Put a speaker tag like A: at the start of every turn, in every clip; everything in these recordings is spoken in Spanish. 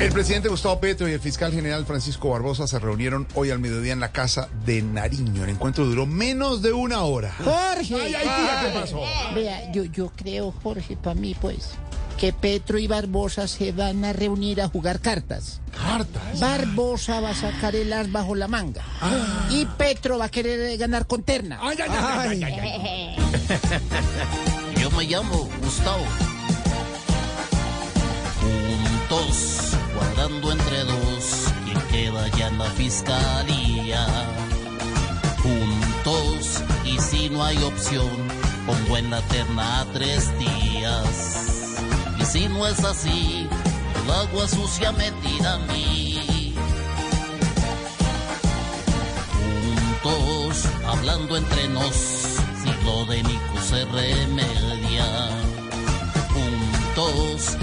A: El presidente Gustavo Petro y el fiscal general Francisco Barbosa se reunieron hoy al mediodía en la casa de Nariño. El encuentro duró menos de una hora.
B: Jorge.
A: Ay, ay, tía, ¿qué pasó?
B: Vea, yo, yo creo, Jorge, para mí, pues, que Petro y Barbosa se van a reunir a jugar cartas.
A: Cartas.
B: Barbosa va a sacar el as bajo la manga. Y Petro va a querer ganar con terna.
A: Ay, ay, ay, ay, ay, ay.
C: Yo me llamo Gustavo. Juntos, entre dos, quien queda ya en la fiscalía. Juntos, y si no hay opción, pongo en la terna a tres días. Y si no es así, el agua sucia me tira a mí. Juntos, hablando entre nos, si lo de Nico se remedia. Juntos,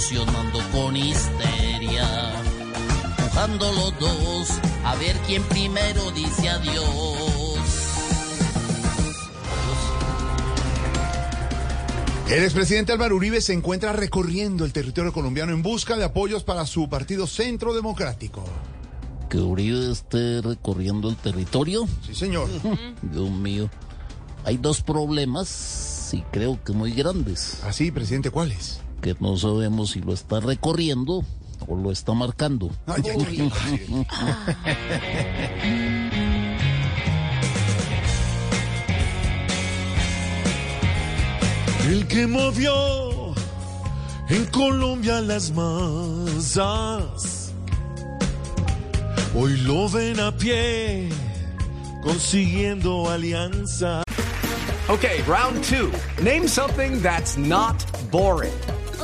C: solucionando con histeria. Pujando los dos, a ver quién primero dice adiós.
A: El expresidente Álvaro Uribe se encuentra recorriendo el territorio colombiano en busca de apoyos para su partido Centro Democrático.
C: Que Uribe esté recorriendo el territorio.
A: Sí, señor.
C: Dios mío. Hay dos problemas y creo que muy grandes.
A: Así, presidente, ¿cuáles?
C: Que no sabemos si lo está recorriendo o lo está marcando.
A: Ay, ay, ay, ay.
D: El que movió en Colombia las masas, hoy lo ven a pie consiguiendo alianza.
E: Okay, round two. Name something that's not boring.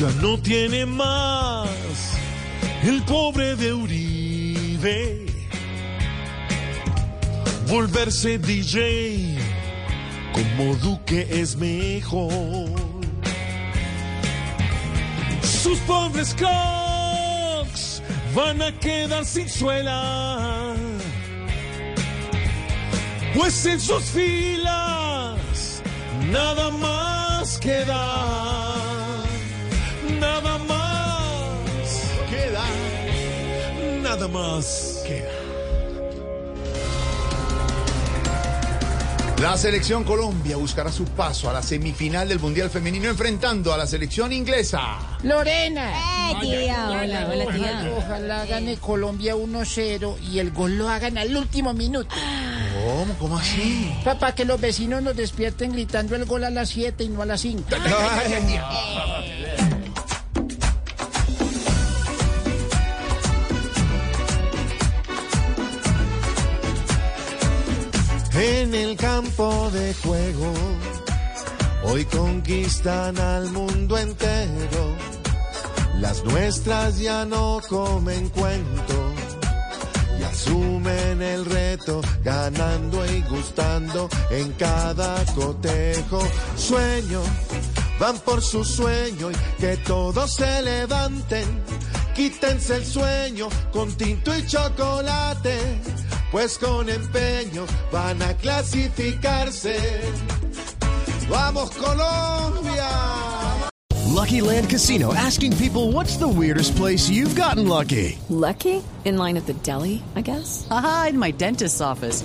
D: Ya no tiene más el pobre de Uribe. Volverse DJ como Duque es mejor. Sus pobres cocks van a quedar sin suela. Pues en sus filas nada más queda. Nada más queda.
A: La selección Colombia buscará su paso a la semifinal del Mundial Femenino enfrentando a la selección inglesa.
B: Lorena.
F: Eh, tía, hola, hola,
B: Ojalá,
F: tía.
B: ojalá gane Colombia 1-0 y el gol lo hagan al último minuto.
A: ¿Cómo? ¿Cómo así?
B: Para que los vecinos nos despierten gritando el gol a las 7 y no a las 5.
D: En el campo de juego, hoy conquistan al mundo entero. Las nuestras ya no comen cuento y asumen el reto, ganando y gustando en cada cotejo. Sueño, van por su sueño y que todos se levanten. Quítense el sueño con tinto y chocolate, pues con empeño van a clasificarse. ¡Vamos Colombia!
G: Lucky Land Casino asking people what's the weirdest place you've gotten lucky?
H: Lucky? In line at the deli, I guess?
I: Aha, in my dentist's office.